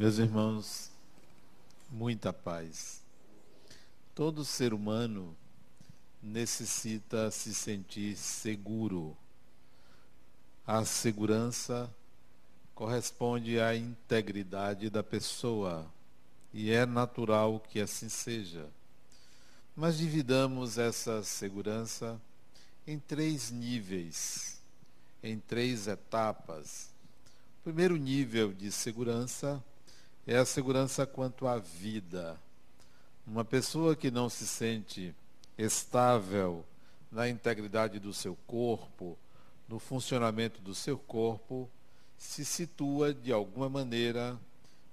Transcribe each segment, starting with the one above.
Meus irmãos, muita paz. Todo ser humano necessita se sentir seguro. A segurança corresponde à integridade da pessoa e é natural que assim seja. Mas dividamos essa segurança em três níveis, em três etapas. O primeiro nível de segurança é a segurança quanto à vida. Uma pessoa que não se sente estável na integridade do seu corpo, no funcionamento do seu corpo, se situa de alguma maneira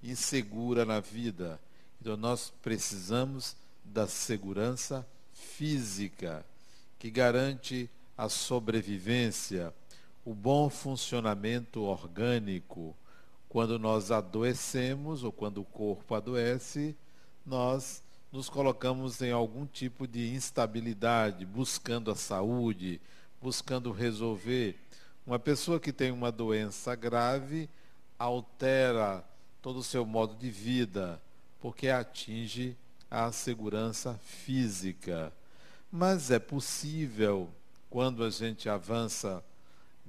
insegura na vida. Então nós precisamos da segurança física, que garante a sobrevivência, o bom funcionamento orgânico, quando nós adoecemos ou quando o corpo adoece, nós nos colocamos em algum tipo de instabilidade, buscando a saúde, buscando resolver. Uma pessoa que tem uma doença grave altera todo o seu modo de vida, porque atinge a segurança física. Mas é possível, quando a gente avança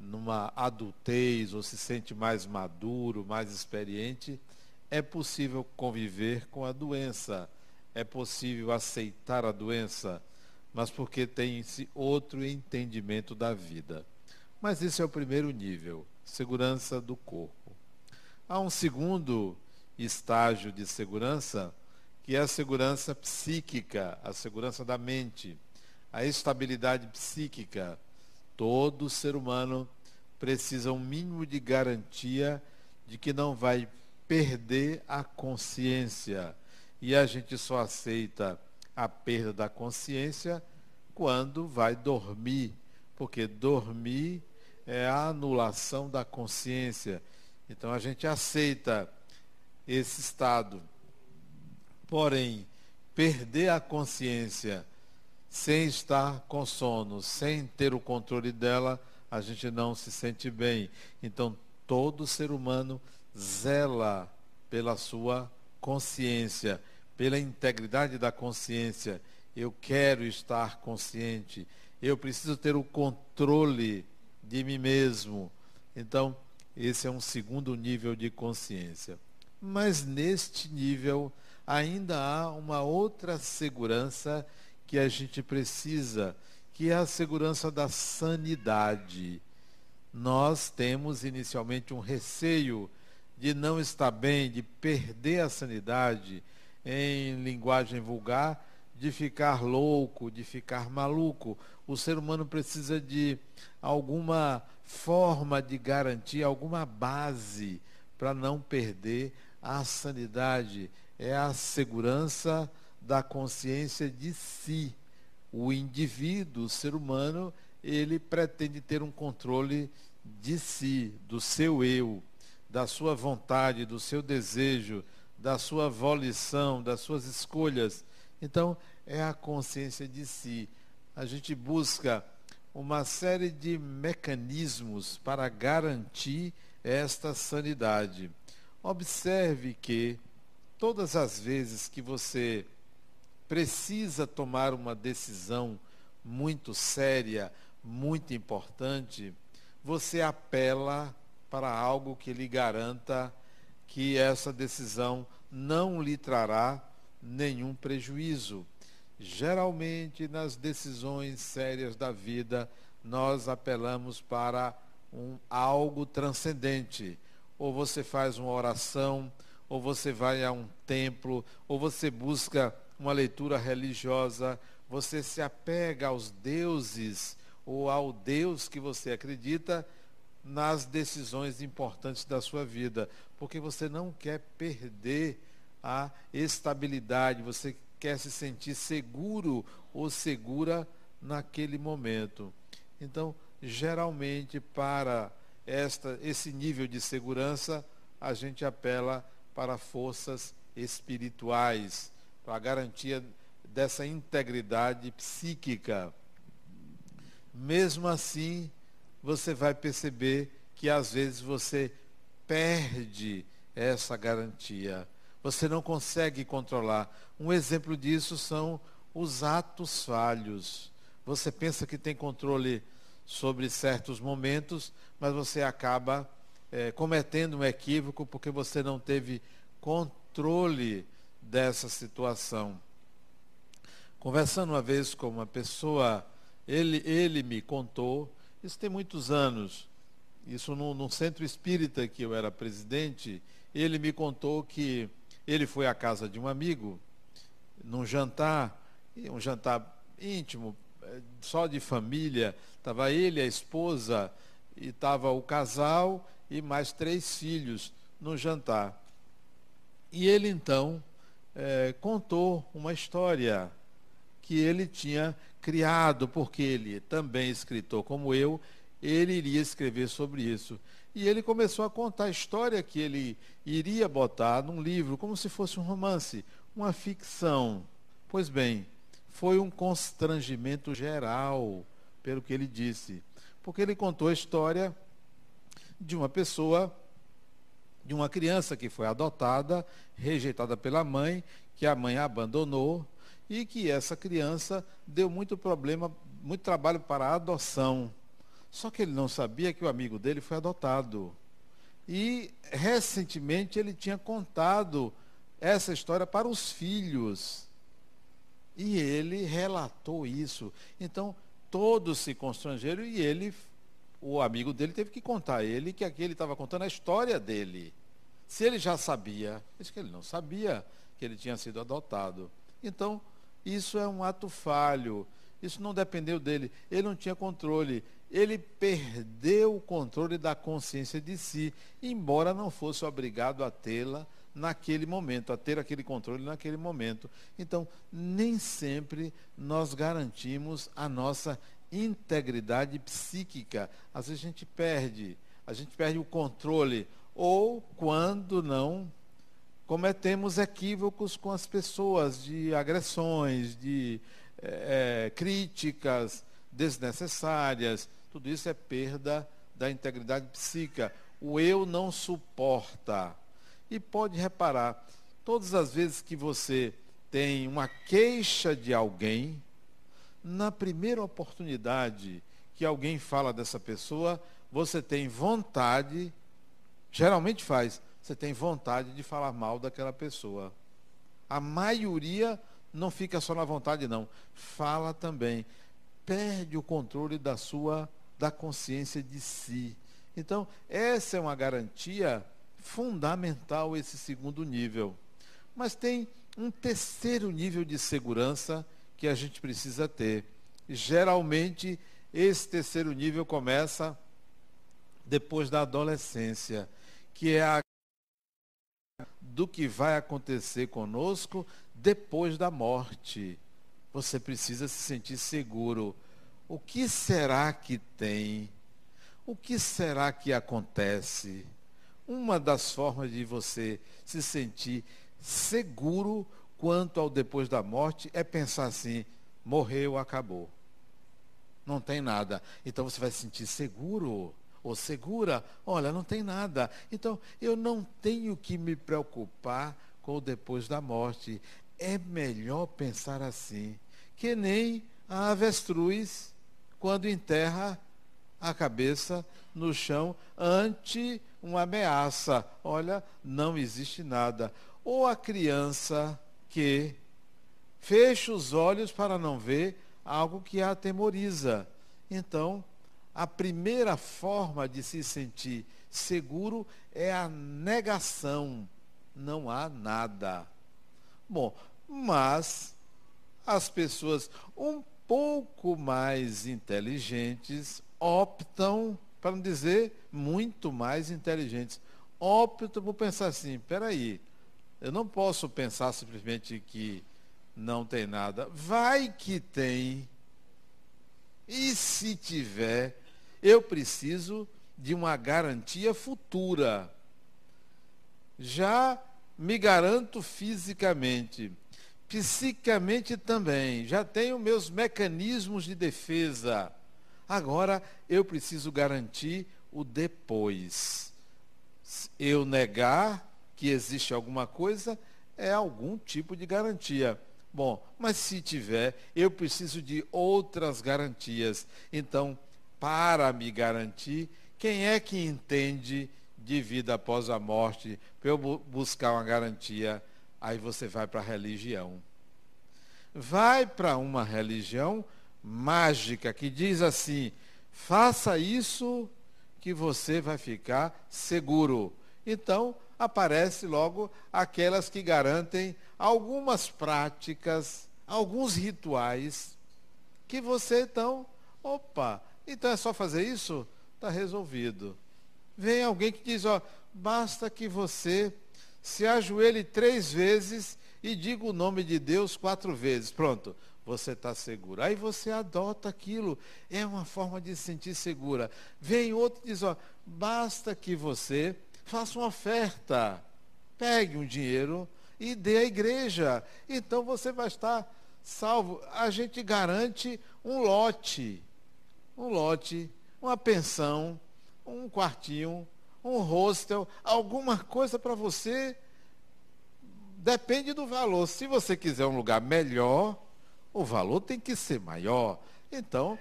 numa adultez ou se sente mais maduro, mais experiente, é possível conviver com a doença, é possível aceitar a doença, mas porque tem-se outro entendimento da vida. Mas esse é o primeiro nível, segurança do corpo. Há um segundo estágio de segurança, que é a segurança psíquica, a segurança da mente, a estabilidade psíquica Todo ser humano precisa um mínimo de garantia de que não vai perder a consciência. E a gente só aceita a perda da consciência quando vai dormir, porque dormir é a anulação da consciência. Então a gente aceita esse estado. Porém, perder a consciência sem estar com sono, sem ter o controle dela, a gente não se sente bem. Então, todo ser humano zela pela sua consciência, pela integridade da consciência. Eu quero estar consciente. Eu preciso ter o controle de mim mesmo. Então, esse é um segundo nível de consciência. Mas neste nível ainda há uma outra segurança que a gente precisa, que é a segurança da sanidade. Nós temos inicialmente um receio de não estar bem, de perder a sanidade, em linguagem vulgar, de ficar louco, de ficar maluco. O ser humano precisa de alguma forma de garantia, alguma base para não perder a sanidade. É a segurança da consciência de si. O indivíduo, o ser humano, ele pretende ter um controle de si, do seu eu, da sua vontade, do seu desejo, da sua volição, das suas escolhas. Então, é a consciência de si. A gente busca uma série de mecanismos para garantir esta sanidade. Observe que todas as vezes que você precisa tomar uma decisão muito séria, muito importante, você apela para algo que lhe garanta que essa decisão não lhe trará nenhum prejuízo. Geralmente, nas decisões sérias da vida, nós apelamos para um, algo transcendente. Ou você faz uma oração, ou você vai a um templo, ou você busca uma leitura religiosa, você se apega aos deuses ou ao Deus que você acredita nas decisões importantes da sua vida, porque você não quer perder a estabilidade, você quer se sentir seguro ou segura naquele momento. Então, geralmente para esta esse nível de segurança, a gente apela para forças espirituais, a garantia dessa integridade psíquica. Mesmo assim, você vai perceber que às vezes você perde essa garantia. Você não consegue controlar. Um exemplo disso são os atos falhos. Você pensa que tem controle sobre certos momentos, mas você acaba é, cometendo um equívoco porque você não teve controle dessa situação. Conversando uma vez com uma pessoa, ele, ele me contou, isso tem muitos anos, isso no centro espírita que eu era presidente, ele me contou que ele foi à casa de um amigo, num jantar, um jantar íntimo, é, só de família, estava ele, a esposa, e estava o casal e mais três filhos no jantar. E ele então é, contou uma história que ele tinha criado, porque ele, também escritor como eu, ele iria escrever sobre isso. E ele começou a contar a história que ele iria botar num livro, como se fosse um romance, uma ficção. Pois bem, foi um constrangimento geral, pelo que ele disse, porque ele contou a história de uma pessoa, de uma criança que foi adotada, rejeitada pela mãe, que a mãe abandonou e que essa criança deu muito problema, muito trabalho para a adoção. Só que ele não sabia que o amigo dele foi adotado. E recentemente ele tinha contado essa história para os filhos. E ele relatou isso. Então, todos se constrangeram e ele o amigo dele teve que contar a ele que aqui ele estava contando a história dele. Se ele já sabia, disse que ele não sabia que ele tinha sido adotado. Então, isso é um ato falho. Isso não dependeu dele. Ele não tinha controle. Ele perdeu o controle da consciência de si, embora não fosse obrigado a tê-la naquele momento, a ter aquele controle naquele momento. Então, nem sempre nós garantimos a nossa integridade psíquica. Às vezes a gente perde, a gente perde o controle, ou quando não cometemos equívocos com as pessoas, de agressões, de é, críticas desnecessárias. Tudo isso é perda da integridade psíquica. O eu não suporta. E pode reparar, todas as vezes que você tem uma queixa de alguém, na primeira oportunidade que alguém fala dessa pessoa, você tem vontade, geralmente faz, você tem vontade de falar mal daquela pessoa. A maioria não fica só na vontade, não. Fala também. Perde o controle da sua, da consciência de si. Então, essa é uma garantia fundamental, esse segundo nível. Mas tem um terceiro nível de segurança que a gente precisa ter. Geralmente, esse terceiro nível começa depois da adolescência, que é a do que vai acontecer conosco depois da morte. Você precisa se sentir seguro. O que será que tem? O que será que acontece? Uma das formas de você se sentir seguro quanto ao depois da morte é pensar assim: morreu, acabou. Não tem nada. Então você vai se sentir seguro ou segura. Olha, não tem nada. Então eu não tenho que me preocupar com o depois da morte. É melhor pensar assim, que nem a avestruz quando enterra a cabeça no chão ante uma ameaça. Olha, não existe nada. Ou a criança que fecha os olhos para não ver algo que a atemoriza. Então, a primeira forma de se sentir seguro é a negação. Não há nada. Bom, mas as pessoas um pouco mais inteligentes optam, para não dizer muito mais inteligentes, optam por pensar assim, espera aí, eu não posso pensar simplesmente que não tem nada. Vai que tem. E se tiver, eu preciso de uma garantia futura. Já me garanto fisicamente, psicamente também, já tenho meus mecanismos de defesa. Agora eu preciso garantir o depois. Eu negar que existe alguma coisa, é algum tipo de garantia. Bom, mas se tiver, eu preciso de outras garantias. Então, para me garantir, quem é que entende de vida após a morte para eu buscar uma garantia? Aí você vai para a religião. Vai para uma religião mágica que diz assim: faça isso que você vai ficar seguro. Então, aparece logo aquelas que garantem algumas práticas, alguns rituais que você então, opa, então é só fazer isso? Está resolvido. Vem alguém que diz, ó, basta que você se ajoelhe três vezes e diga o nome de Deus quatro vezes. Pronto, você está seguro. Aí você adota aquilo. É uma forma de se sentir segura. Vem outro e diz, ó, basta que você faça uma oferta. Pegue um dinheiro e dê à igreja. Então você vai estar salvo. A gente garante um lote. Um lote, uma pensão, um quartinho, um hostel, alguma coisa para você. Depende do valor. Se você quiser um lugar melhor, o valor tem que ser maior. Então,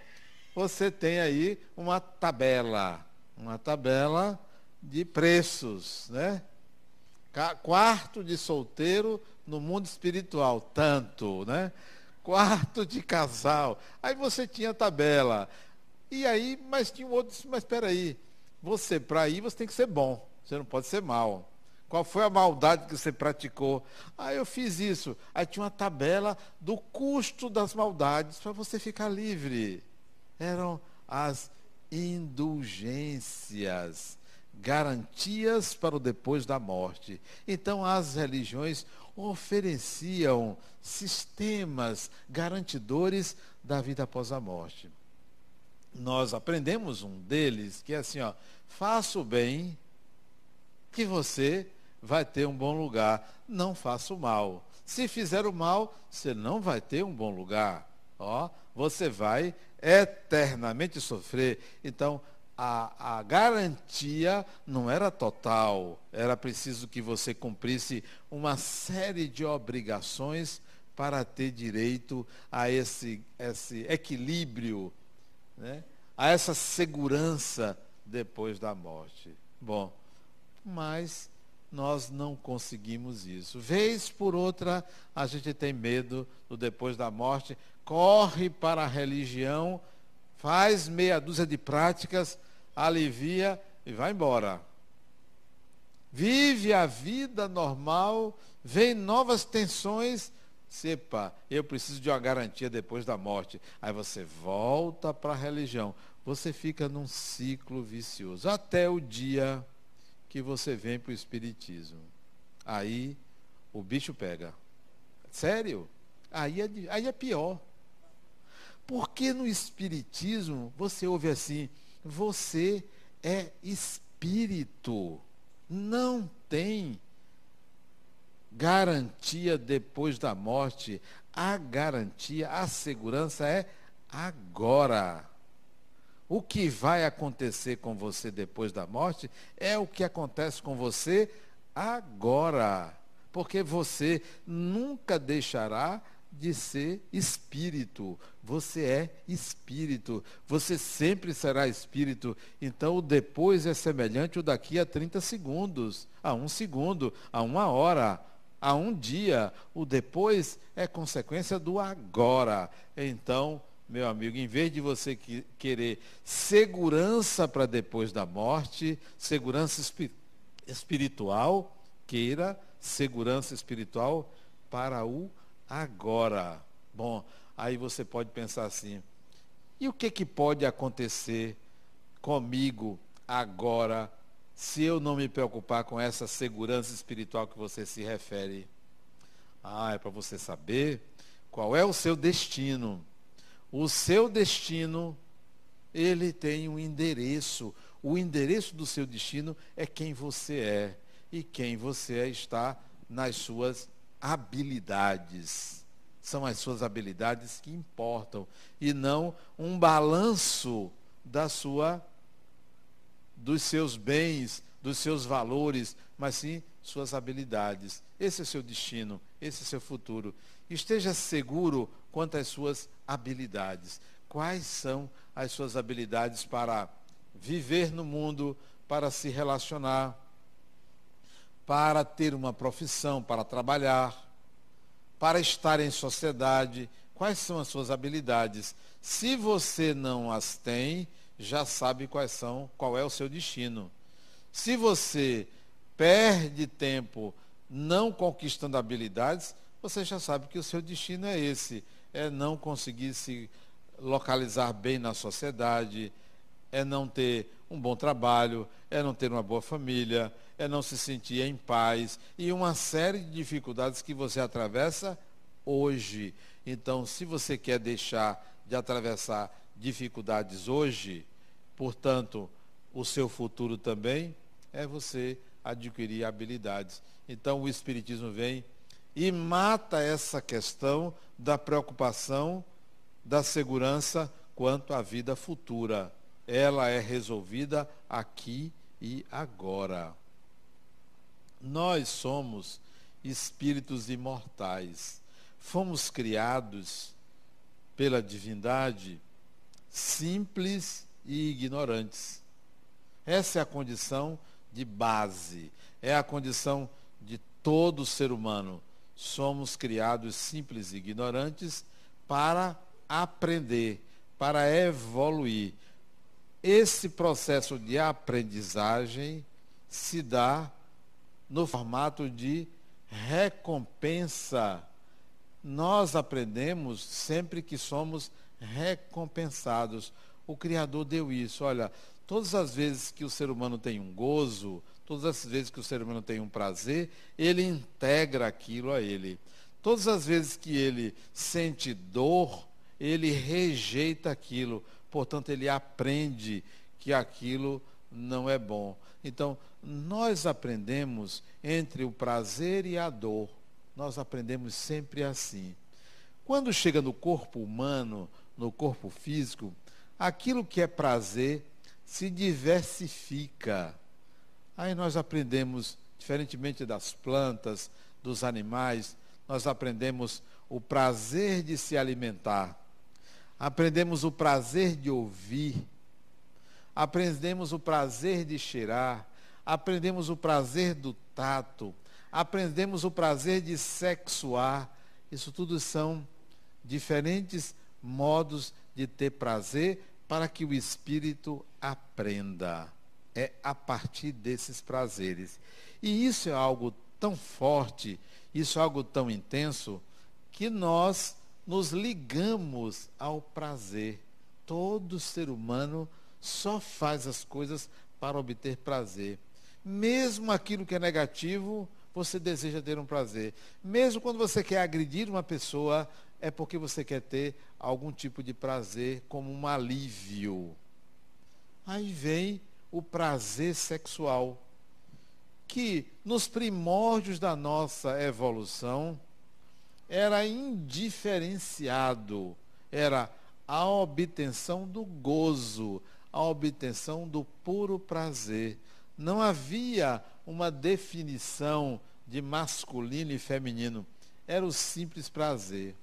você tem aí uma tabela, uma tabela de preços, né? Quarto de solteiro no mundo espiritual, tanto, né? Quarto de casal. Aí você tinha tabela. E aí, mas tinha um outro, mas espera aí. Você, para ir, você tem que ser bom. Você não pode ser mal. Qual foi a maldade que você praticou? Ah, eu fiz isso. Aí tinha uma tabela do custo das maldades para você ficar livre. Eram as indulgências garantias para o depois da morte. Então, as religiões ofereciam sistemas garantidores da vida após a morte. Nós aprendemos um deles, que é assim, ó, faça o bem, que você vai ter um bom lugar. Não faça o mal. Se fizer o mal, você não vai ter um bom lugar. Ó, você vai eternamente sofrer. Então, a, a garantia não era total, era preciso que você cumprisse uma série de obrigações para ter direito a esse, esse equilíbrio, né? a essa segurança depois da morte. Bom, mas nós não conseguimos isso. Vez por outra, a gente tem medo do depois da morte, corre para a religião, faz meia dúzia de práticas, alivia e vai embora. Vive a vida normal, vem novas tensões. Sepa, eu preciso de uma garantia depois da morte. Aí você volta para a religião. Você fica num ciclo vicioso. Até o dia que você vem para o Espiritismo. Aí o bicho pega. Sério? Aí é, aí é pior. Porque no Espiritismo você ouve assim, você é espírito. Não tem garantia depois da morte. A garantia, a segurança é agora. O que vai acontecer com você depois da morte é o que acontece com você agora. Porque você nunca deixará de ser espírito. Você é espírito. Você sempre será espírito. Então o depois é semelhante ao daqui a 30 segundos, a um segundo, a uma hora, a um dia. O depois é consequência do agora. Então, meu amigo, em vez de você que, querer segurança para depois da morte, segurança espi espiritual, queira segurança espiritual para o. Bom, aí você pode pensar assim: e o que, que pode acontecer comigo agora se eu não me preocupar com essa segurança espiritual que você se refere? Ah, é para você saber qual é o seu destino. O seu destino, ele tem um endereço. O endereço do seu destino é quem você é. E quem você é está nas suas habilidades. São as suas habilidades que importam e não um balanço da sua dos seus bens dos seus valores, mas sim suas habilidades. Esse é seu destino, esse é seu futuro. Esteja seguro quanto às suas habilidades. Quais são as suas habilidades para viver no mundo, para se relacionar, para ter uma profissão, para trabalhar, para estar em sociedade? Quais são as suas habilidades? Se você não as tem, já sabe quais são, qual é o seu destino. Se você perde tempo não conquistando habilidades, você já sabe que o seu destino é esse, é não conseguir se localizar bem na sociedade, é não ter um bom trabalho, é não ter uma boa família, é não se sentir em paz e uma série de dificuldades que você atravessa hoje. Então, se você quer deixar de atravessar dificuldades hoje, portanto, o seu futuro também é você adquirir habilidades. Então o Espiritismo vem e mata essa questão da preocupação da segurança quanto à vida futura. Ela é resolvida aqui e agora. Nós somos espíritos imortais. Fomos criados pela divindade simples e ignorantes. Essa é a condição de base, é a condição de todo ser humano. Somos criados simples e ignorantes para aprender, para evoluir. Esse processo de aprendizagem se dá no formato de recompensa. Nós aprendemos sempre que somos recompensados. O Criador deu isso. Olha, Todas as vezes que o ser humano tem um gozo, todas as vezes que o ser humano tem um prazer, ele integra aquilo a ele. Todas as vezes que ele sente dor, ele rejeita aquilo. Portanto, ele aprende que aquilo não é bom. Então, nós aprendemos entre o prazer e a dor. Nós aprendemos sempre assim. Quando chega no corpo humano, no corpo físico, aquilo que é prazer se diversifica. Aí nós aprendemos, diferentemente das plantas, dos animais, nós aprendemos o prazer de se alimentar, aprendemos o prazer de ouvir, aprendemos o prazer de cheirar, aprendemos o prazer do tato, aprendemos o prazer de sexuar. Isso tudo são diferentes modos de ter prazer para que o espírito aprenda. É a partir desses prazeres. E isso é algo tão forte, isso é algo tão intenso, que nós nos ligamos ao prazer. Todo ser humano só faz as coisas para obter prazer. Mesmo aquilo que é negativo, você deseja ter um prazer. Mesmo quando você quer agredir uma pessoa, é porque você quer ter algum tipo de prazer como um alívio. Aí vem o prazer sexual, que nos primórdios da nossa evolução era indiferenciado, era a obtenção do gozo, a obtenção do puro prazer. Não havia uma definição de masculino e feminino, era o simples prazer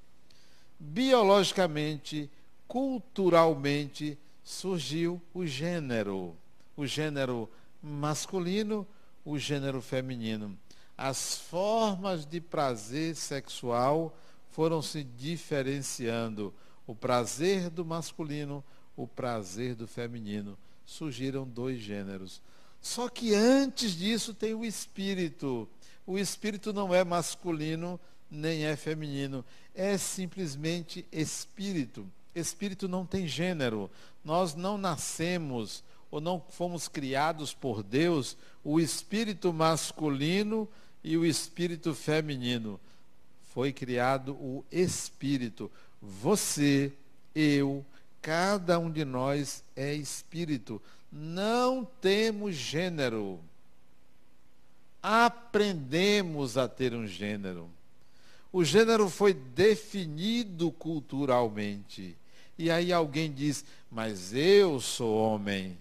biologicamente, culturalmente, surgiu o gênero. O gênero masculino, o gênero feminino. As formas de prazer sexual foram se diferenciando. O prazer do masculino, o prazer do feminino. Surgiram dois gêneros. Só que antes disso tem o espírito. O espírito não é masculino nem é feminino. É simplesmente espírito. Espírito não tem gênero. Nós não nascemos ou não fomos criados por Deus o espírito masculino e o espírito feminino. Foi criado o espírito. Você, eu, cada um de nós é espírito. Não temos gênero. Aprendemos a ter um gênero. O gênero foi definido culturalmente. E aí alguém diz, mas eu sou homem.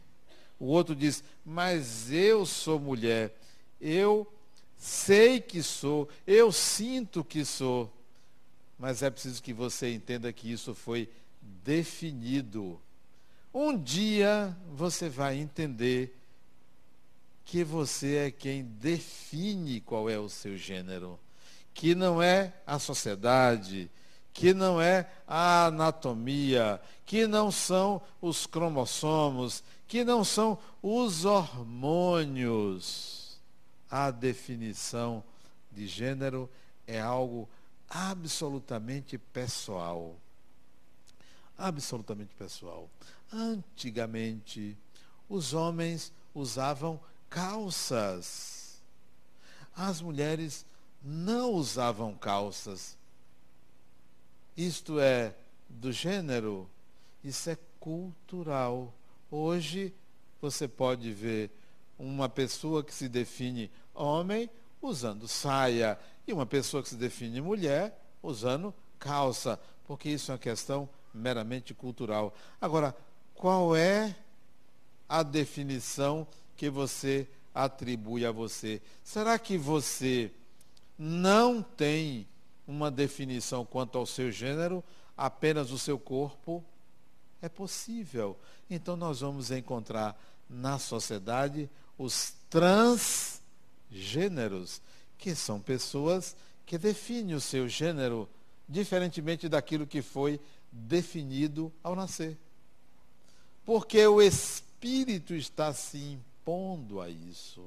O outro diz: Mas eu sou mulher. Eu sei que sou. Eu sinto que sou. Mas é preciso que você entenda que isso foi definido. Um dia você vai entender que você é quem define qual é o seu gênero, que não é a sociedade, que não é a anatomia, que não são os cromossomos, que não são os hormônios. A definição de gênero é algo absolutamente pessoal. Absolutamente pessoal. Antigamente, os homens usavam calças. As mulheres não usavam calças. Isto é do gênero, isso é cultural. Hoje você pode ver uma pessoa que se define homem usando saia e uma pessoa que se define mulher usando calça, porque isso é uma questão meramente cultural. Agora, qual é a definição que você atribui a você. Será que você não tem uma definição quanto ao seu gênero, apenas o seu corpo? É possível. Então nós vamos encontrar na sociedade os transgêneros, que são pessoas que definem o seu gênero diferentemente daquilo que foi definido ao nascer. Porque o espírito está se impondo a isso.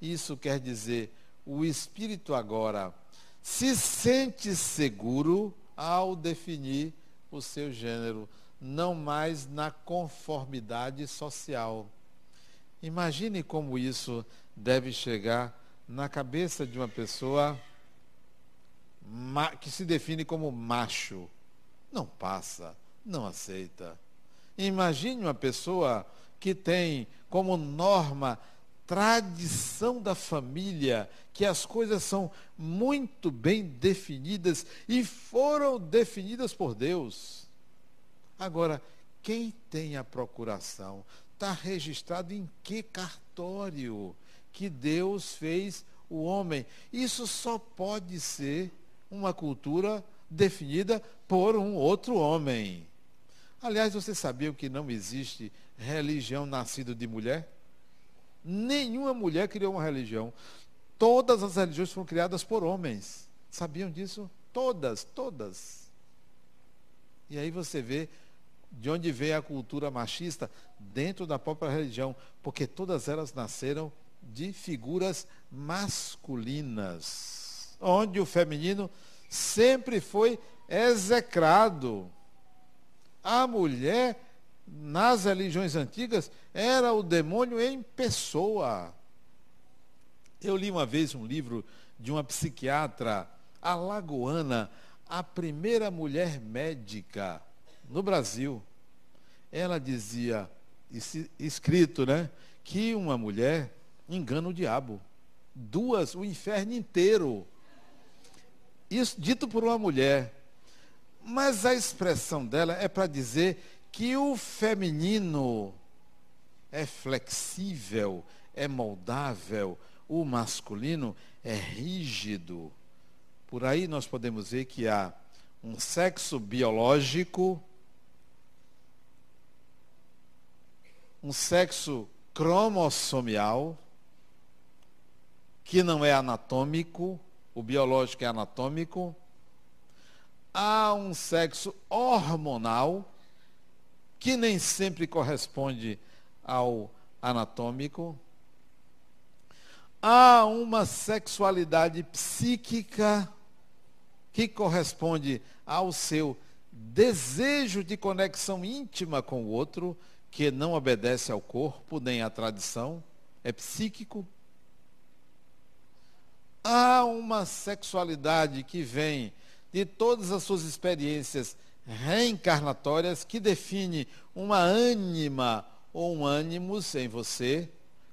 Isso quer dizer, o espírito agora se sente seguro ao definir o seu gênero, não mais na conformidade social. Imagine como isso deve chegar na cabeça de uma pessoa que se define como macho. Não passa, não aceita. Imagine uma pessoa que tem como norma tradição da família, que as coisas são muito bem definidas e foram definidas por Deus. Agora, quem tem a procuração está registrado em que cartório que Deus fez o homem? Isso só pode ser uma cultura definida por um outro homem. Aliás, você sabia que não existe religião nascida de mulher? Nenhuma mulher criou uma religião. Todas as religiões foram criadas por homens. Sabiam disso? Todas, todas. E aí você vê de onde vem a cultura machista dentro da própria religião, porque todas elas nasceram de figuras masculinas, onde o feminino sempre foi execrado. A mulher nas religiões antigas, era o demônio em pessoa. Eu li uma vez um livro de uma psiquiatra alagoana, a primeira mulher médica no Brasil. Ela dizia, escrito, né, que uma mulher engana o diabo. Duas, o inferno inteiro. Isso dito por uma mulher. Mas a expressão dela é para dizer que o feminino é flexível, é moldável, o masculino é rígido. Por aí nós podemos ver que há um sexo biológico, um sexo cromossomial, que não é anatômico, o biológico é anatômico. Há um sexo hormonal, que nem sempre corresponde ao anatômico. Há uma sexualidade psíquica que corresponde ao seu desejo de conexão íntima com o outro, que não obedece ao corpo nem à tradição, é psíquico. Há uma sexualidade que vem de todas as suas experiências reencarnatórias que define uma ânima ou um ânimos em você,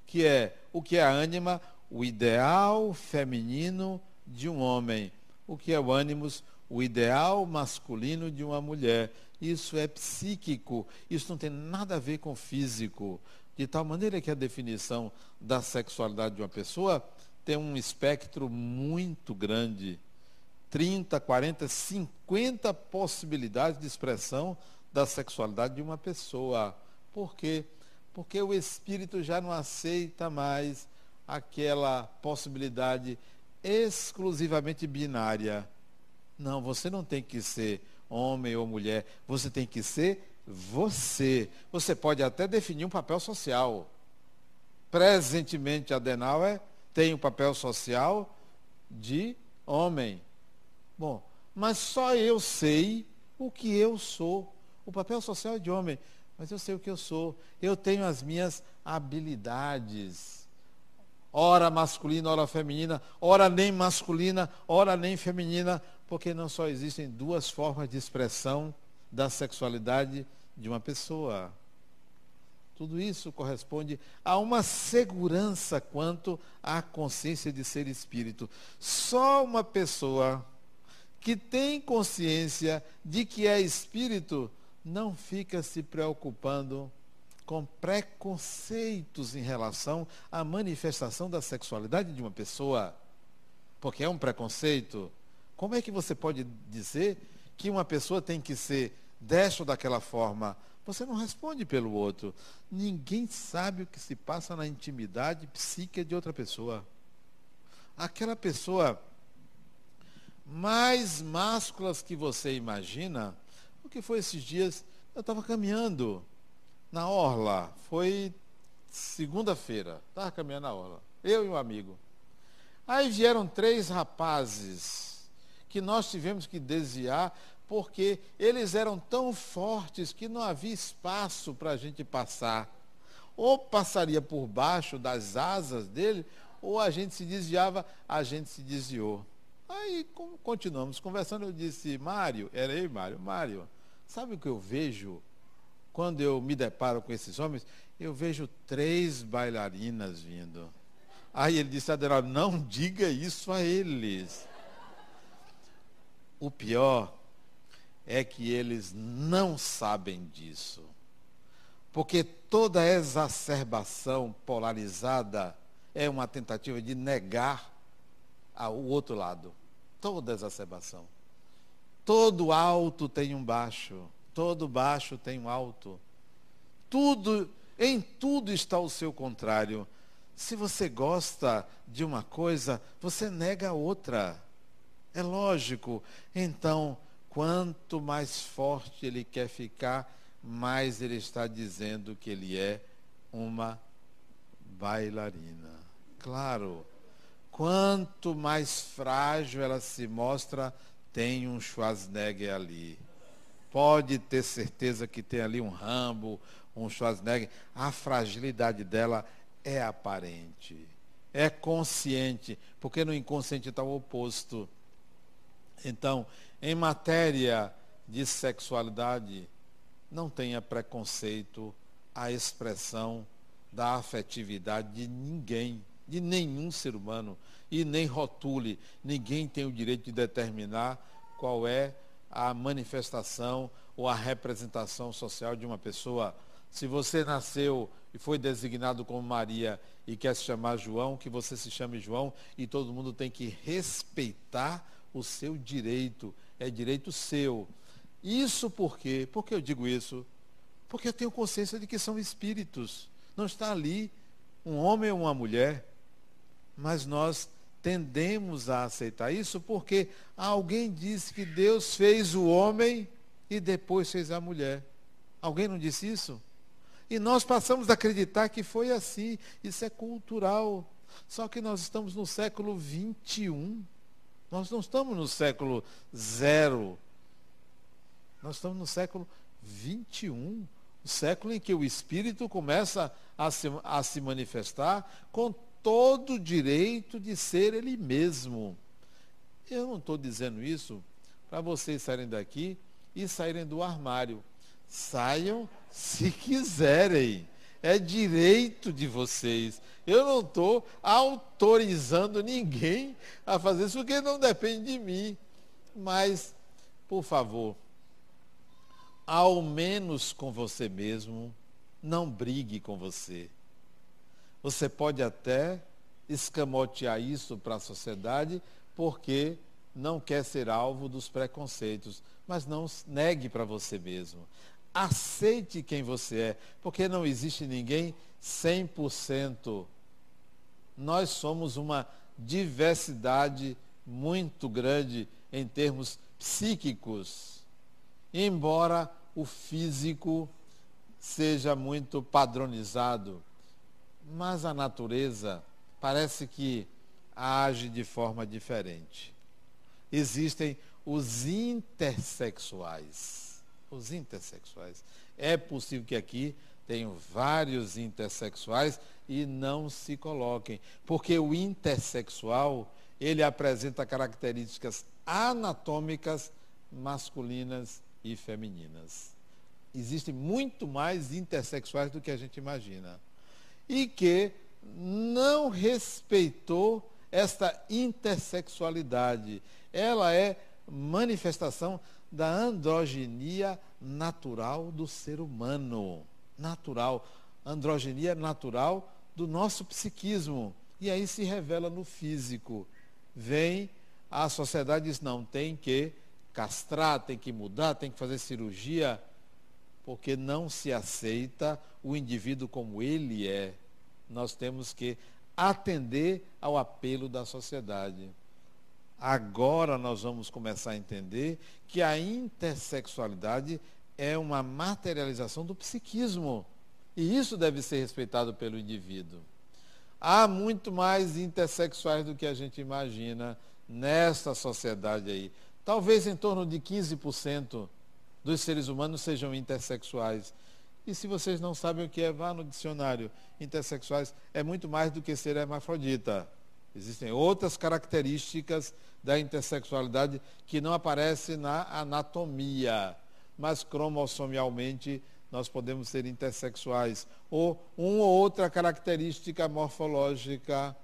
que é o que é a ânima, o ideal feminino de um homem, o que é o ânimos, o ideal masculino de uma mulher. Isso é psíquico, isso não tem nada a ver com físico. de tal maneira que a definição da sexualidade de uma pessoa tem um espectro muito grande 30, 40, 50 possibilidades de expressão da sexualidade de uma pessoa. Por quê? Porque o espírito já não aceita mais aquela possibilidade exclusivamente binária. Não, você não tem que ser homem ou mulher, você tem que ser você. Você pode até definir um papel social. Presentemente, Adenauer tem o papel social de homem. Bom, mas só eu sei o que eu sou. O papel social é de homem, mas eu sei o que eu sou. Eu tenho as minhas habilidades. Ora masculina, ora feminina, ora nem masculina, ora nem feminina, porque não só existem duas formas de expressão da sexualidade de uma pessoa. Tudo isso corresponde a uma segurança quanto à consciência de ser espírito. Só uma pessoa que tem consciência de que é espírito não fica se preocupando com preconceitos em relação à manifestação da sexualidade de uma pessoa. Porque é um preconceito. Como é que você pode dizer que uma pessoa tem que ser desta ou daquela forma? Você não responde pelo outro. Ninguém sabe o que se passa na intimidade psíquica de outra pessoa. Aquela pessoa mais másculas que você imagina, o que foi esses dias? Eu estava caminhando na orla, foi segunda-feira, estava caminhando na orla, eu e um amigo. Aí vieram três rapazes que nós tivemos que desviar porque eles eram tão fortes que não havia espaço para a gente passar. Ou passaria por baixo das asas dele, ou a gente se desviava, a gente se desviou. Aí continuamos conversando, eu disse, Mário, era e Mário, Mário, sabe o que eu vejo quando eu me deparo com esses homens? Eu vejo três bailarinas vindo. Aí ele disse, Adenauer, não diga isso a eles. O pior é que eles não sabem disso. Porque toda exacerbação polarizada é uma tentativa de negar o outro lado. Toda exacerbação. Todo alto tem um baixo. Todo baixo tem um alto. Tudo, em tudo está o seu contrário. Se você gosta de uma coisa, você nega a outra. É lógico. Então, quanto mais forte ele quer ficar, mais ele está dizendo que ele é uma bailarina. Claro, quanto mais frágil ela se mostra, tem um Schwarzenegger ali. Pode ter certeza que tem ali um Rambo, um Schwarzenegger. A fragilidade dela é aparente, é consciente, porque no inconsciente está o oposto. Então, em matéria de sexualidade, não tenha preconceito à expressão da afetividade de ninguém, de nenhum ser humano, e nem rotule. Ninguém tem o direito de determinar qual é a manifestação ou a representação social de uma pessoa. Se você nasceu e foi designado como Maria e quer se chamar João, que você se chame João e todo mundo tem que respeitar o seu direito é direito seu. Isso por quê? Por que eu digo isso? Porque eu tenho consciência de que são espíritos. Não está ali um homem ou uma mulher. Mas nós tendemos a aceitar isso porque alguém disse que Deus fez o homem e depois fez a mulher. Alguém não disse isso? E nós passamos a acreditar que foi assim. Isso é cultural. Só que nós estamos no século 21. Nós não estamos no século zero. Nós estamos no século 21. O século em que o Espírito começa a se, a se manifestar com todo o direito de ser ele mesmo. Eu não estou dizendo isso para vocês saírem daqui e saírem do armário. Saiam se quiserem. É direito de vocês. Eu não estou autorizando ninguém a fazer isso, porque não depende de mim. Mas, por favor, ao menos com você mesmo, não brigue com você. Você pode até escamotear isso para a sociedade porque não quer ser alvo dos preconceitos, mas não negue para você mesmo. Aceite quem você é, porque não existe ninguém 100%. Nós somos uma diversidade muito grande em termos psíquicos, embora o físico seja muito padronizado, mas a natureza parece que age de forma diferente. Existem os intersexuais. Os intersexuais. É possível que aqui tenham vários intersexuais e não se coloquem, porque o intersexual, ele apresenta características anatômicas masculinas e femininas. Existem muito mais intersexuais do que a gente imagina. E que não respeitou esta intersexualidade. Ela é manifestação da androgenia natural do ser humano. Natural. Androgenia natural do nosso psiquismo. E aí se revela no físico. Vem a sociedade diz, não, tem que castrar, tem que mudar, tem que fazer cirurgia, porque não se aceita o indivíduo como ele é. Nós temos que atender ao apelo da sociedade. Agora nós vamos começar a entender que a intersexualidade é uma materialização do psiquismo. E isso deve ser respeitado pelo indivíduo. Há muito mais intersexuais do que a gente imagina nesta sociedade aí. Talvez em torno de 15% dos seres humanos sejam intersexuais. E se vocês não sabem o que é, vá no dicionário. Intersexuais é muito mais do que ser hermafrodita. Existem outras características da intersexualidade que não aparecem na anatomia, mas cromossomialmente nós podemos ser intersexuais. Ou uma ou outra característica morfológica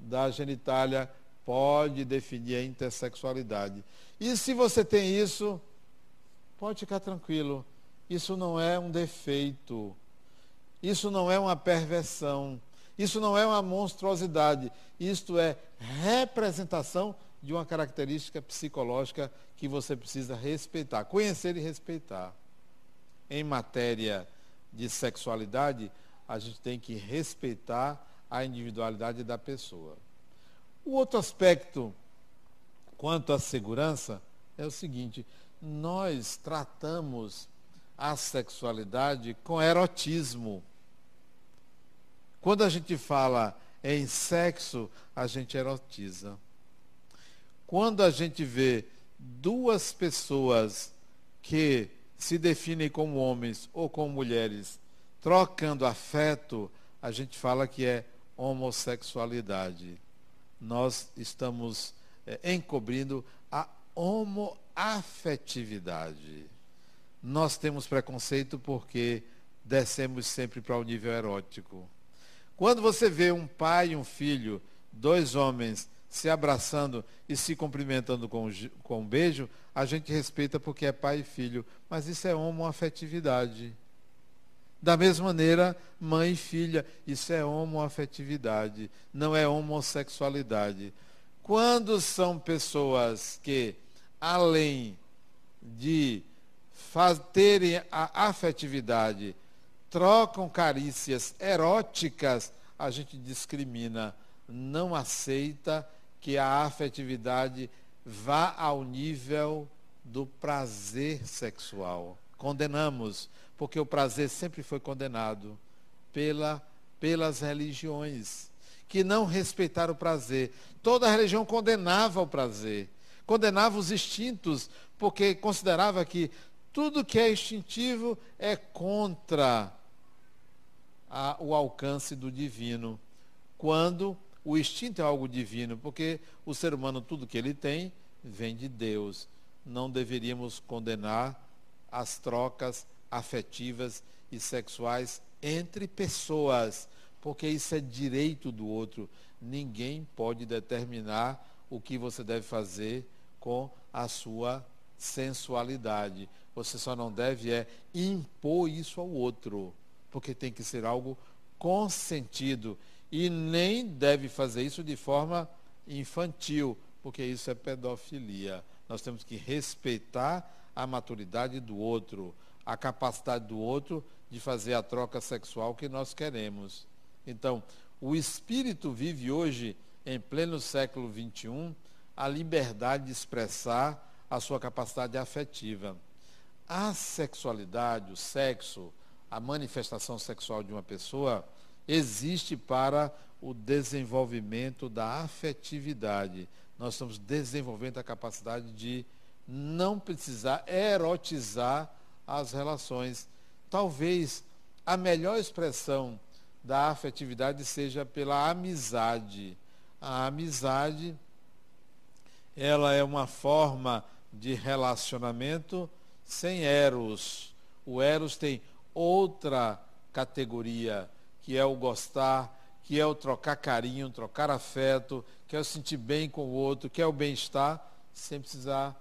da genitália pode definir a intersexualidade. E se você tem isso, pode ficar tranquilo. Isso não é um defeito. Isso não é uma perversão. Isso não é uma monstruosidade. Isto é representação de uma característica psicológica que você precisa respeitar, conhecer e respeitar. Em matéria de sexualidade, a gente tem que respeitar a individualidade da pessoa. O outro aspecto quanto à segurança é o seguinte: nós tratamos a sexualidade com erotismo. Quando a gente fala em sexo, a gente erotiza. Quando a gente vê duas pessoas que se definem como homens ou como mulheres trocando afeto, a gente fala que é homossexualidade nós estamos é, encobrindo a homoafetividade. Nós temos preconceito porque descemos sempre para o nível erótico. Quando você vê um pai e um filho, dois homens, se abraçando e se cumprimentando com, com um beijo, a gente respeita porque é pai e filho. Mas isso é homoafetividade. Da mesma maneira, mãe e filha, isso é homoafetividade, não é homossexualidade. Quando são pessoas que, além de terem a afetividade, trocam carícias eróticas, a gente discrimina, não aceita que a afetividade vá ao nível do prazer sexual. Condenamos porque o prazer sempre foi condenado pela, pelas religiões, que não respeitaram o prazer. Toda religião condenava o prazer, condenava os instintos, porque considerava que tudo que é instintivo é contra a, o alcance do divino. Quando o instinto é algo divino, porque o ser humano, tudo que ele tem, vem de Deus. Não deveríamos condenar as trocas afetivas e sexuais entre pessoas, porque isso é direito do outro. Ninguém pode determinar o que você deve fazer com a sua sensualidade. Você só não deve é impor isso ao outro. Porque tem que ser algo consentido. E nem deve fazer isso de forma infantil, porque isso é pedofilia. Nós temos que respeitar a maturidade do outro, a capacidade do outro de fazer a troca sexual que nós queremos. Então, o espírito vive hoje, em pleno século XXI, a liberdade de expressar a sua capacidade afetiva. A sexualidade, o sexo, a manifestação sexual de uma pessoa existe para o desenvolvimento da afetividade. Nós estamos desenvolvendo a capacidade de não precisar erotizar as relações. Talvez a melhor expressão da afetividade seja pela amizade. A amizade ela é uma forma de relacionamento sem eros. O eros tem outra categoria, que é o gostar, que é o trocar carinho, trocar afeto, que é o sentir bem com o outro, que é o bem-estar, sem precisar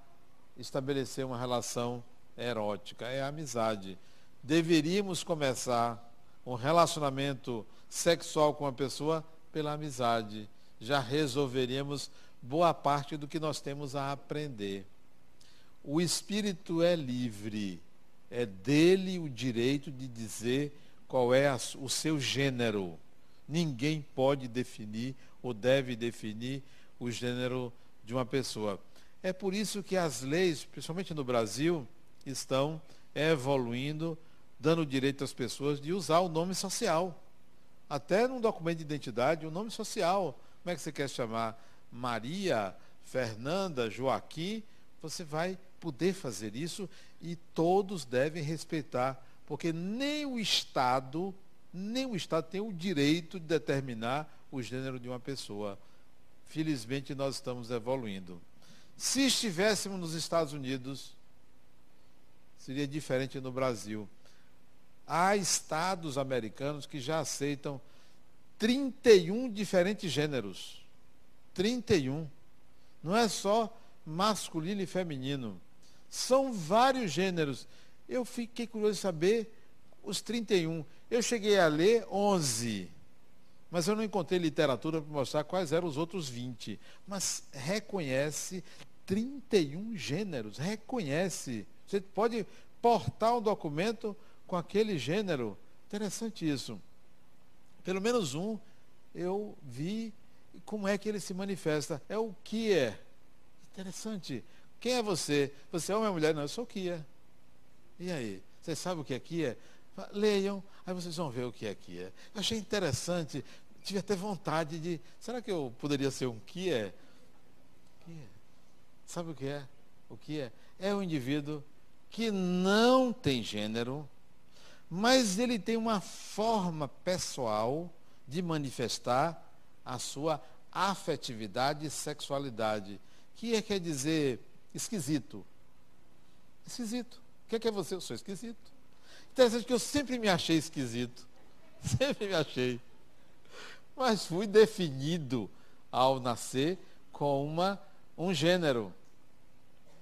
estabelecer uma relação erótica, é a amizade. Deveríamos começar um relacionamento sexual com uma pessoa pela amizade. Já resolveríamos boa parte do que nós temos a aprender. O espírito é livre, é dele o direito de dizer qual é o seu gênero. Ninguém pode definir ou deve definir o gênero de uma pessoa. É por isso que as leis, principalmente no Brasil, estão evoluindo, dando direito às pessoas de usar o nome social. Até num documento de identidade, o nome social. Como é que você quer chamar? Maria, Fernanda, Joaquim, você vai poder fazer isso e todos devem respeitar, porque nem o Estado, nem o Estado tem o direito de determinar o gênero de uma pessoa. Felizmente nós estamos evoluindo. Se estivéssemos nos Estados Unidos, seria diferente no Brasil. Há estados americanos que já aceitam 31 diferentes gêneros. 31. Não é só masculino e feminino. São vários gêneros. Eu fiquei curioso de saber os 31. Eu cheguei a ler 11. Mas eu não encontrei literatura para mostrar quais eram os outros 20. Mas reconhece 31 gêneros. Reconhece. Você pode portar um documento com aquele gênero. Interessante isso. Pelo menos um eu vi como é que ele se manifesta. É o que é. Interessante. Quem é você? Você é homem ou mulher? Não, eu sou é. E aí? Você sabe o que é é? Leiam, aí vocês vão ver o que é é. Eu achei interessante, tive até vontade de. Será que eu poderia ser um? Que é? Sabe o que é? O que é? É o indivíduo que não tem gênero, mas ele tem uma forma pessoal de manifestar a sua afetividade e sexualidade, é, quer dizer esquisito. Esquisito. O que é, que é você? Eu sou esquisito. Interessante que eu sempre me achei esquisito. Sempre me achei. Mas fui definido ao nascer com uma, um gênero.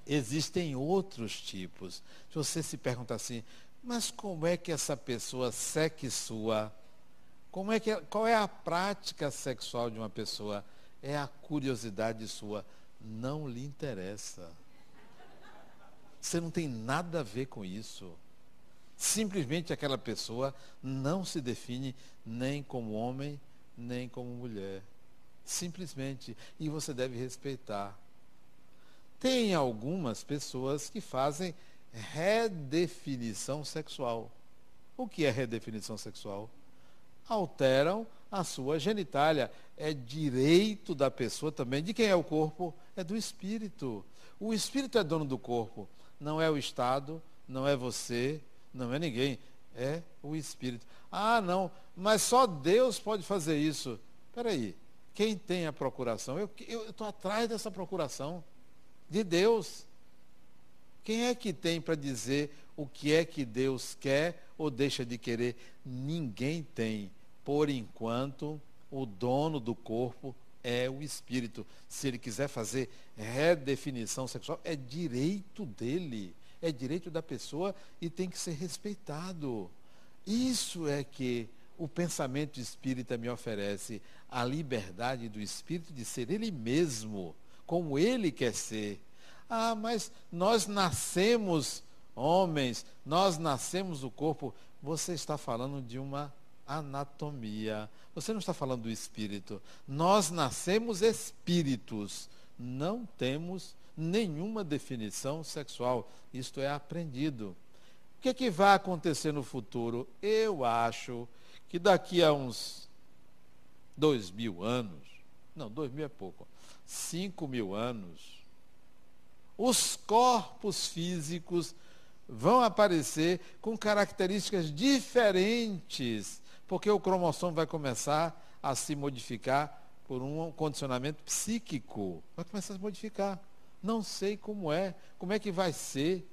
Existem outros tipos. Se você se pergunta assim, mas como é que essa pessoa sexua? Como é que, qual é a prática sexual de uma pessoa? É a curiosidade sua. Não lhe interessa. Você não tem nada a ver com isso. Simplesmente aquela pessoa não se define nem como homem, nem como mulher. Simplesmente. E você deve respeitar. Tem algumas pessoas que fazem redefinição sexual. O que é redefinição sexual? Alteram a sua genitália. É direito da pessoa também. De quem é o corpo? É do espírito. O espírito é dono do corpo. Não é o Estado, não é você, não é ninguém. É o espírito. Ah, não, mas só Deus pode fazer isso. Espera aí. Quem tem a procuração? Eu estou atrás dessa procuração. De Deus. Quem é que tem para dizer o que é que Deus quer ou deixa de querer? Ninguém tem. Por enquanto, o dono do corpo é o espírito. Se ele quiser fazer redefinição sexual, é direito dele, é direito da pessoa e tem que ser respeitado. Isso é que o pensamento espírita me oferece a liberdade do espírito de ser ele mesmo, como ele quer ser. Ah, mas nós nascemos homens, nós nascemos o corpo. Você está falando de uma anatomia. Você não está falando do espírito. Nós nascemos espíritos. Não temos nenhuma definição sexual. Isto é aprendido. O que, é que vai acontecer no futuro? Eu acho que daqui a uns dois mil anos, não, dois mil é pouco, cinco mil anos, os corpos físicos vão aparecer com características diferentes, porque o cromossomo vai começar a se modificar por um condicionamento psíquico. Vai começar a se modificar. Não sei como é, como é que vai ser,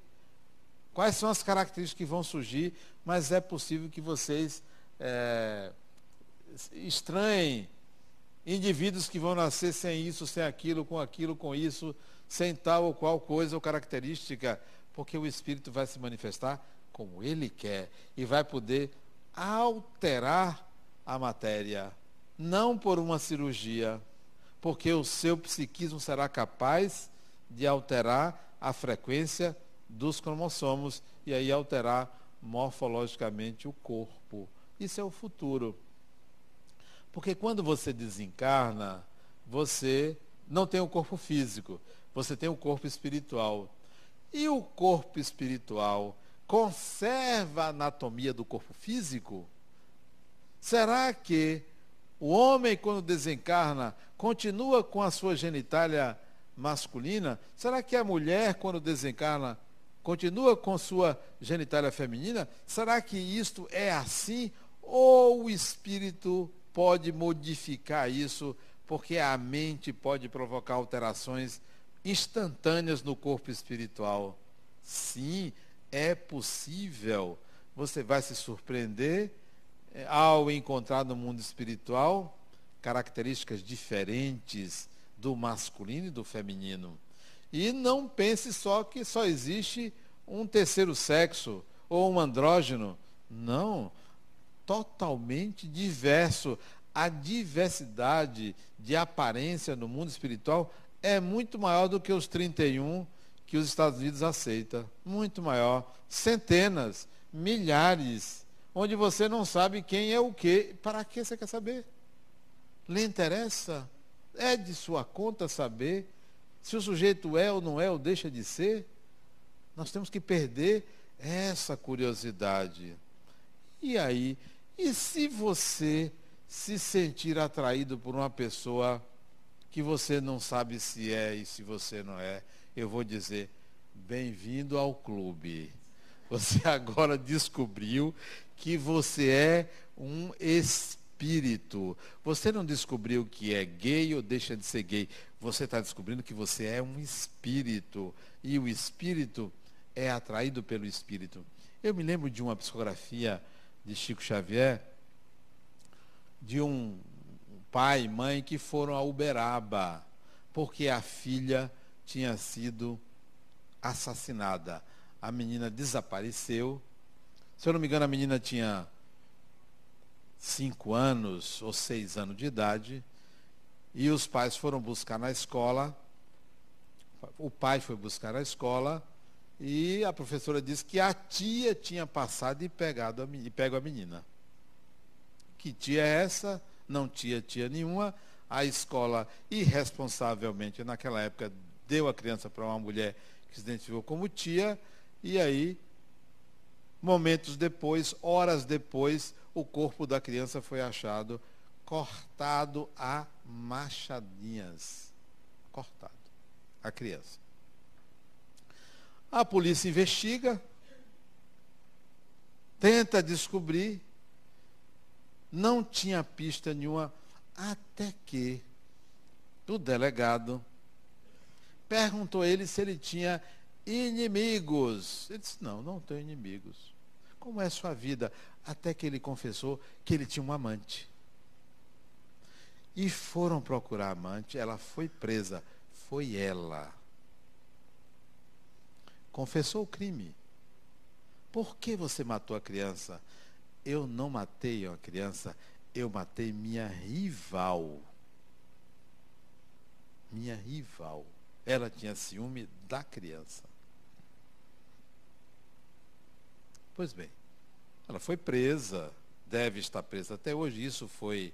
quais são as características que vão surgir, mas é possível que vocês é, estranhem indivíduos que vão nascer sem isso, sem aquilo, com aquilo, com isso, sem tal ou qual coisa ou característica porque o Espírito vai se manifestar como ele quer e vai poder alterar a matéria, não por uma cirurgia, porque o seu psiquismo será capaz de alterar a frequência dos cromossomos e aí alterar morfologicamente o corpo. Isso é o futuro. Porque quando você desencarna, você não tem o corpo físico, você tem o corpo espiritual. E o corpo espiritual conserva a anatomia do corpo físico? Será que o homem, quando desencarna, continua com a sua genitália masculina? Será que a mulher, quando desencarna, continua com sua genitália feminina? Será que isto é assim? Ou o espírito pode modificar isso, porque a mente pode provocar alterações instantâneas no corpo espiritual. Sim, é possível. Você vai se surpreender eh, ao encontrar no mundo espiritual características diferentes do masculino e do feminino. E não pense só que só existe um terceiro sexo ou um andrógeno. Não, totalmente diverso. A diversidade de aparência no mundo espiritual é muito maior do que os 31 que os Estados Unidos aceita. Muito maior. Centenas, milhares, onde você não sabe quem é o quê. Para que você quer saber? Lhe interessa? É de sua conta saber se o sujeito é ou não é ou deixa de ser? Nós temos que perder essa curiosidade. E aí, e se você se sentir atraído por uma pessoa que você não sabe se é e se você não é, eu vou dizer: bem-vindo ao clube. Você agora descobriu que você é um espírito. Você não descobriu que é gay ou deixa de ser gay. Você está descobrindo que você é um espírito. E o espírito é atraído pelo espírito. Eu me lembro de uma psicografia de Chico Xavier, de um pai e mãe que foram a Uberaba, porque a filha tinha sido assassinada. A menina desapareceu. Se eu não me engano, a menina tinha cinco anos ou seis anos de idade. E os pais foram buscar na escola. O pai foi buscar na escola. E a professora disse que a tia tinha passado e pegado a, e pego a menina. Que tia é essa? não tinha tia nenhuma, a escola irresponsavelmente, naquela época, deu a criança para uma mulher que se identificou como tia, e aí, momentos depois, horas depois, o corpo da criança foi achado cortado a machadinhas. Cortado. A criança. A polícia investiga, tenta descobrir, não tinha pista nenhuma, até que o delegado perguntou a ele se ele tinha inimigos. Ele disse: Não, não tenho inimigos. Como é sua vida? Até que ele confessou que ele tinha um amante. E foram procurar a amante, ela foi presa. Foi ela. Confessou o crime. Por que você matou a criança? eu não matei uma criança, eu matei minha rival. Minha rival. Ela tinha ciúme da criança. Pois bem, ela foi presa, deve estar presa até hoje. Isso foi.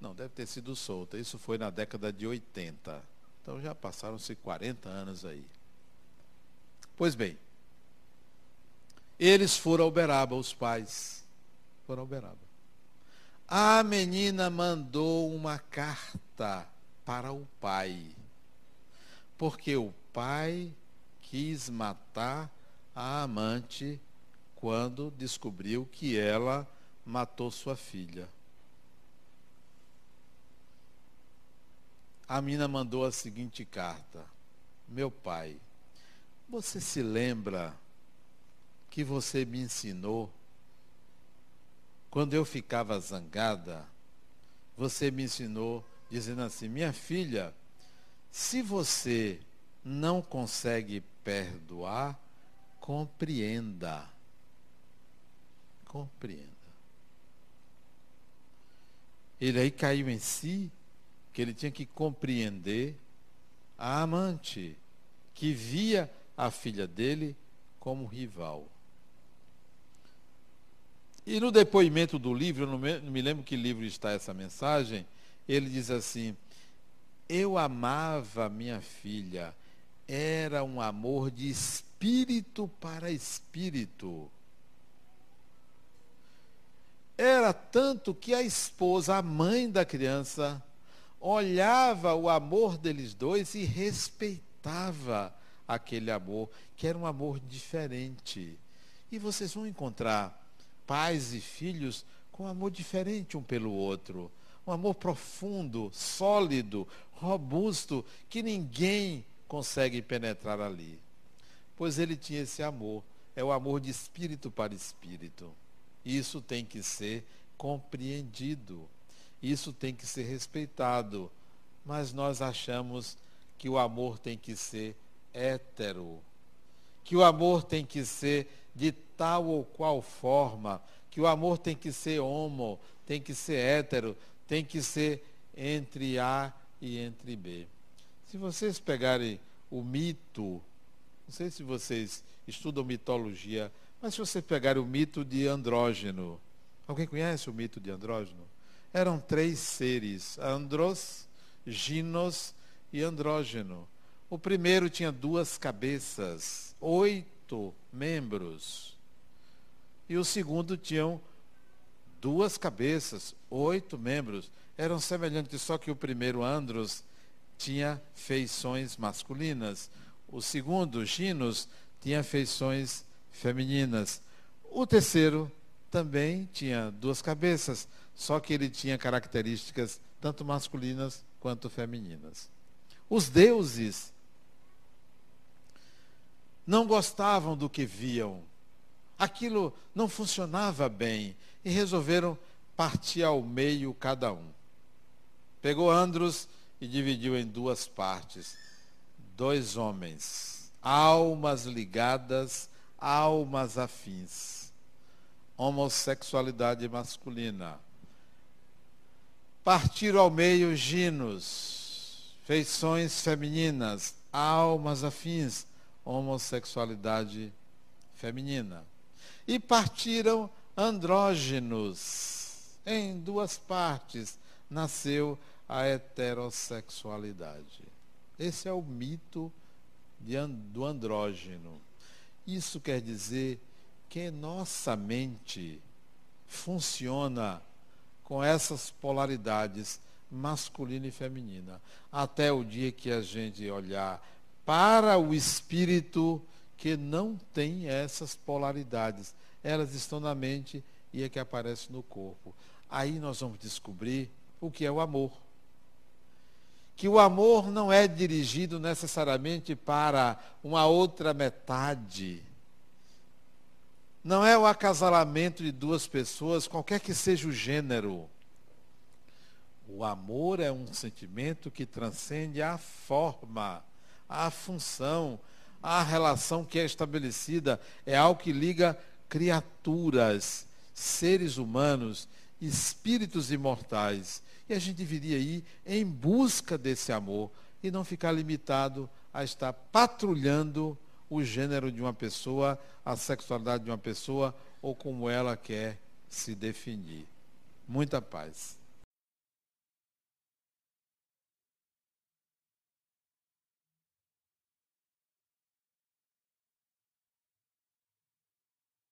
Não, deve ter sido solta. Isso foi na década de 80. Então já passaram-se 40 anos aí. Pois bem, eles foram ao Uberaba, os pais. Foram ao Uberaba. A menina mandou uma carta para o pai. Porque o pai quis matar a amante quando descobriu que ela matou sua filha. A menina mandou a seguinte carta: Meu pai, você se lembra que você me ensinou. Quando eu ficava zangada, você me ensinou dizendo assim: minha filha, se você não consegue perdoar, compreenda. Compreenda. Ele aí caiu em si que ele tinha que compreender a amante que via a filha dele como rival. E no depoimento do livro, não me lembro que livro está essa mensagem, ele diz assim: Eu amava minha filha, era um amor de espírito para espírito. Era tanto que a esposa, a mãe da criança, olhava o amor deles dois e respeitava aquele amor, que era um amor diferente. E vocês vão encontrar pais e filhos com amor diferente um pelo outro. Um amor profundo, sólido, robusto, que ninguém consegue penetrar ali. Pois ele tinha esse amor. É o amor de espírito para espírito. Isso tem que ser compreendido. Isso tem que ser respeitado. Mas nós achamos que o amor tem que ser hétero. Que o amor tem que ser de tal ou qual forma, que o amor tem que ser homo, tem que ser hétero, tem que ser entre A e entre B. Se vocês pegarem o mito, não sei se vocês estudam mitologia, mas se vocês pegarem o mito de andrógeno, alguém conhece o mito de andrógeno? Eram três seres, andros, ginos e andrógeno. O primeiro tinha duas cabeças, oito membros. E o segundo tinham duas cabeças, oito membros. Eram semelhantes, só que o primeiro, Andros, tinha feições masculinas. O segundo, Ginos, tinha feições femininas. O terceiro também tinha duas cabeças, só que ele tinha características tanto masculinas quanto femininas. Os deuses não gostavam do que viam. Aquilo não funcionava bem e resolveram partir ao meio cada um. Pegou Andros e dividiu em duas partes. Dois homens, almas ligadas, almas afins. Homossexualidade masculina. Partiram ao meio ginos, feições femininas, almas afins homossexualidade feminina. E partiram andrógenos. Em duas partes nasceu a heterossexualidade. Esse é o mito do andrógeno. Isso quer dizer que nossa mente funciona com essas polaridades masculina e feminina, até o dia que a gente olhar para o espírito que não tem essas polaridades. Elas estão na mente e é que aparece no corpo. Aí nós vamos descobrir o que é o amor. Que o amor não é dirigido necessariamente para uma outra metade. Não é o acasalamento de duas pessoas, qualquer que seja o gênero. O amor é um sentimento que transcende a forma a função, a relação que é estabelecida, é algo que liga criaturas seres humanos, espíritos imortais. E a gente viria aí em busca desse amor e não ficar limitado a estar patrulhando o gênero de uma pessoa, a sexualidade de uma pessoa ou como ela quer se definir. Muita paz.